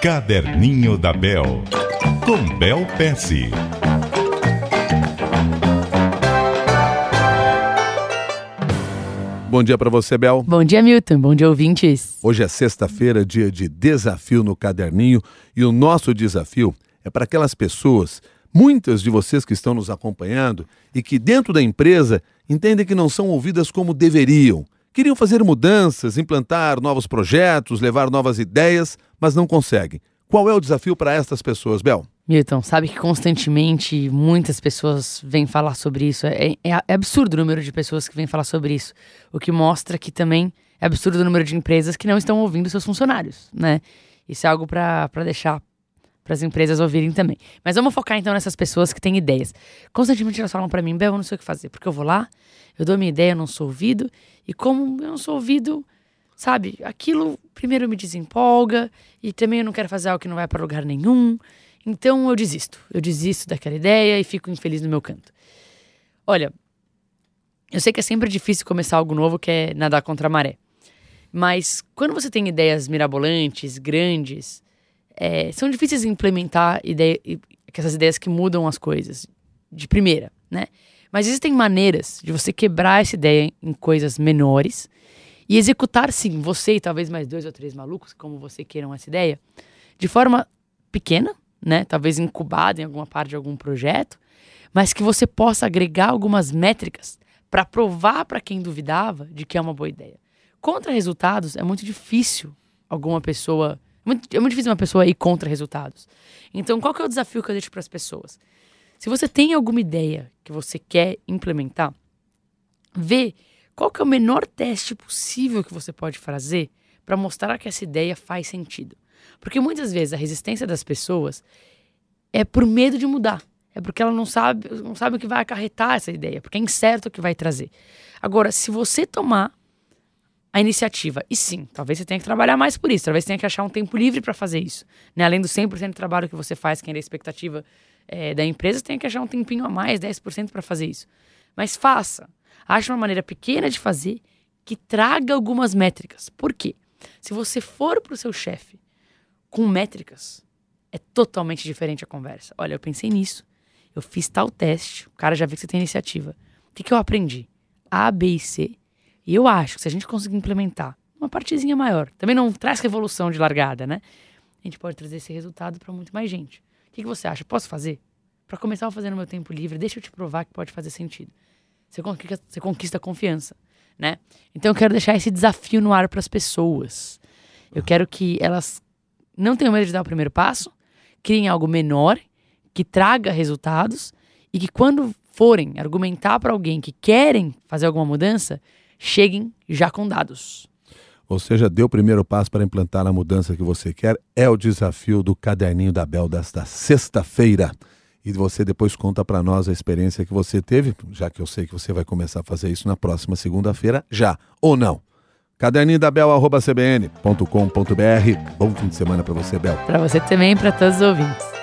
Caderninho da Bel, com Bel Pesce. Bom dia para você, Bel. Bom dia, Milton. Bom dia, ouvintes. Hoje é sexta-feira, dia de desafio no caderninho, e o nosso desafio é para aquelas pessoas, muitas de vocês que estão nos acompanhando e que dentro da empresa entendem que não são ouvidas como deveriam. Queriam fazer mudanças, implantar novos projetos, levar novas ideias, mas não conseguem. Qual é o desafio para estas pessoas, Bel? Milton, sabe que constantemente muitas pessoas vêm falar sobre isso. É, é, é, absurdo o número de pessoas que vêm falar sobre isso. O que mostra que também é absurdo o número de empresas que não estão ouvindo seus funcionários, né? Isso é algo para deixar para as empresas ouvirem também. Mas vamos focar então nessas pessoas que têm ideias. Constantemente elas falam para mim, Bel, eu não sei o que fazer, porque eu vou lá, eu dou minha ideia, eu não sou ouvido, e como eu não sou ouvido, sabe, aquilo primeiro me desempolga, e também eu não quero fazer algo que não vai para lugar nenhum, então eu desisto. Eu desisto daquela ideia e fico infeliz no meu canto. Olha, eu sei que é sempre difícil começar algo novo, que é nadar contra a maré. Mas quando você tem ideias mirabolantes, grandes, é, são difíceis de implementar ideia, essas ideias que mudam as coisas de primeira, né? Mas existem maneiras de você quebrar essa ideia em coisas menores e executar, sim, você e talvez mais dois ou três malucos, como você queiram essa ideia, de forma pequena, né? Talvez incubada em alguma parte de algum projeto, mas que você possa agregar algumas métricas para provar para quem duvidava de que é uma boa ideia. Contra resultados é muito difícil alguma pessoa muito, é muito difícil uma pessoa ir contra resultados. Então, qual que é o desafio que eu deixo para as pessoas? Se você tem alguma ideia que você quer implementar, vê qual que é o menor teste possível que você pode fazer para mostrar que essa ideia faz sentido. Porque muitas vezes a resistência das pessoas é por medo de mudar. É porque ela não sabe, não sabe o que vai acarretar essa ideia, porque é incerto o que vai trazer. Agora, se você tomar a iniciativa. E sim, talvez você tenha que trabalhar mais por isso, talvez você tenha que achar um tempo livre para fazer isso. Né? Além do 100% do trabalho que você faz, que é a expectativa é, da empresa, você tem que achar um tempinho a mais, 10% para fazer isso. Mas faça. Ache uma maneira pequena de fazer que traga algumas métricas. Por quê? Se você for para o seu chefe com métricas, é totalmente diferente a conversa. Olha, eu pensei nisso, eu fiz tal teste, o cara já viu que você tem iniciativa. O que, que eu aprendi? A, B e C e eu acho que se a gente conseguir implementar uma partezinha maior, também não traz revolução de largada, né? A gente pode trazer esse resultado para muito mais gente. O que, que você acha? Posso fazer? Para começar a fazer no meu tempo livre, deixa eu te provar que pode fazer sentido. Você conquista, você conquista confiança, né? Então eu quero deixar esse desafio no ar para as pessoas. Eu quero que elas não tenham medo de dar o primeiro passo, criem algo menor, que traga resultados e que quando forem argumentar para alguém que querem fazer alguma mudança, cheguem já com dados. Ou seja, dê o primeiro passo para implantar a mudança que você quer. É o desafio do caderninho da Bel desta sexta-feira. E você depois conta para nós a experiência que você teve, já que eu sei que você vai começar a fazer isso na próxima segunda-feira, já ou não. Caderninho da Bel, cbn.com.br. Bom fim de semana para você, Bel. Para você também e para todos os ouvintes.